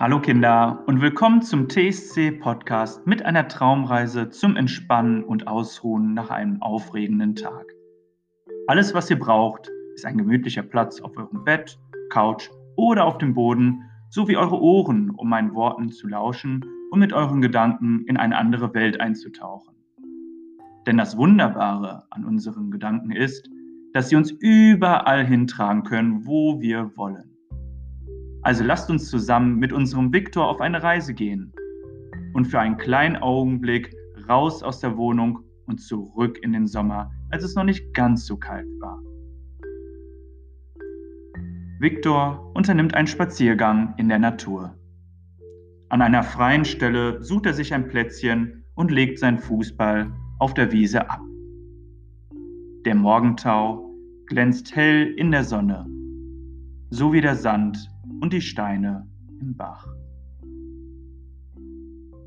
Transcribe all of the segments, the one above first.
Hallo Kinder und willkommen zum TSC Podcast mit einer Traumreise zum Entspannen und Ausruhen nach einem aufregenden Tag. Alles, was ihr braucht, ist ein gemütlicher Platz auf eurem Bett, Couch oder auf dem Boden, sowie eure Ohren, um meinen Worten zu lauschen und mit euren Gedanken in eine andere Welt einzutauchen. Denn das Wunderbare an unseren Gedanken ist, dass sie uns überall hintragen können, wo wir wollen. Also lasst uns zusammen mit unserem Viktor auf eine Reise gehen und für einen kleinen Augenblick raus aus der Wohnung und zurück in den Sommer, als es noch nicht ganz so kalt war. Viktor unternimmt einen Spaziergang in der Natur. An einer freien Stelle sucht er sich ein Plätzchen und legt seinen Fußball auf der Wiese ab. Der Morgentau glänzt hell in der Sonne, so wie der Sand und die Steine im Bach.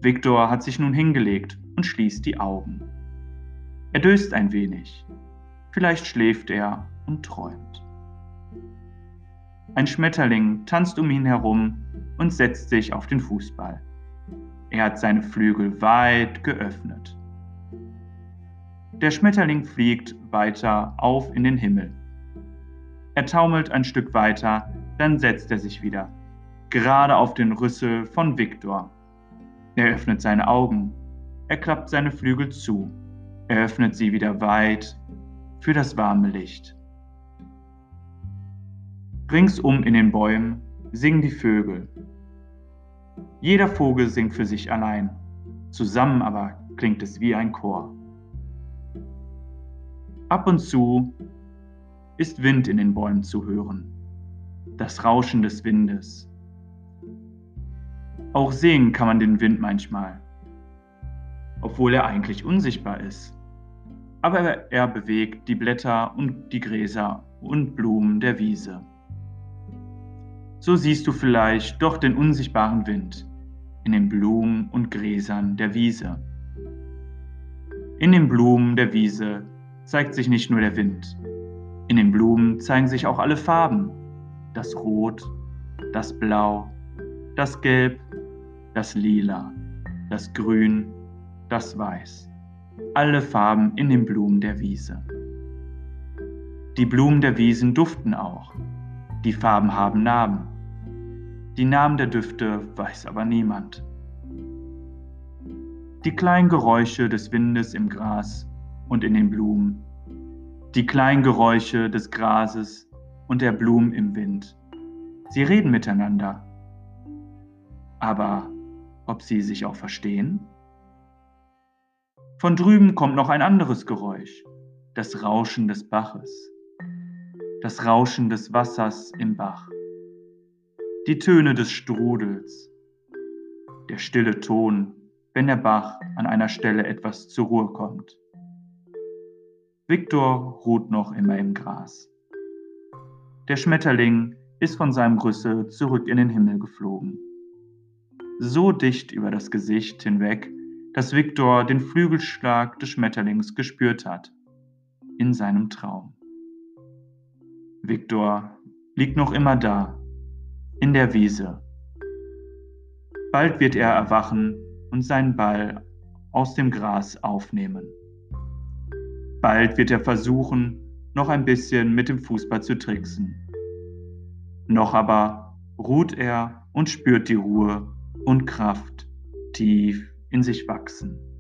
Viktor hat sich nun hingelegt und schließt die Augen. Er döst ein wenig. Vielleicht schläft er und träumt. Ein Schmetterling tanzt um ihn herum und setzt sich auf den Fußball. Er hat seine Flügel weit geöffnet. Der Schmetterling fliegt weiter auf in den Himmel. Er taumelt ein Stück weiter dann setzt er sich wieder, gerade auf den Rüssel von Viktor. Er öffnet seine Augen, er klappt seine Flügel zu, er öffnet sie wieder weit für das warme Licht. Ringsum in den Bäumen singen die Vögel. Jeder Vogel singt für sich allein, zusammen aber klingt es wie ein Chor. Ab und zu ist Wind in den Bäumen zu hören das Rauschen des Windes. Auch sehen kann man den Wind manchmal, obwohl er eigentlich unsichtbar ist. Aber er bewegt die Blätter und die Gräser und Blumen der Wiese. So siehst du vielleicht doch den unsichtbaren Wind in den Blumen und Gräsern der Wiese. In den Blumen der Wiese zeigt sich nicht nur der Wind, in den Blumen zeigen sich auch alle Farben das Rot, das Blau, das Gelb, das Lila, das Grün, das Weiß. Alle Farben in den Blumen der Wiese. Die Blumen der Wiesen duften auch. Die Farben haben Namen. Die Namen der Düfte weiß aber niemand. Die kleinen Geräusche des Windes im Gras und in den Blumen. Die kleinen Geräusche des Grases und der Blumen im Wind. Sie reden miteinander. Aber ob sie sich auch verstehen? Von drüben kommt noch ein anderes Geräusch, das Rauschen des Baches, das Rauschen des Wassers im Bach, die Töne des Strudels, der stille Ton, wenn der Bach an einer Stelle etwas zur Ruhe kommt. Viktor ruht noch immer im Gras. Der Schmetterling ist von seinem Rüssel zurück in den Himmel geflogen. So dicht über das Gesicht hinweg, dass Viktor den Flügelschlag des Schmetterlings gespürt hat. In seinem Traum. Viktor liegt noch immer da, in der Wiese. Bald wird er erwachen und seinen Ball aus dem Gras aufnehmen. Bald wird er versuchen, noch ein bisschen mit dem Fußball zu tricksen. Noch aber ruht er und spürt die Ruhe und Kraft tief in sich wachsen.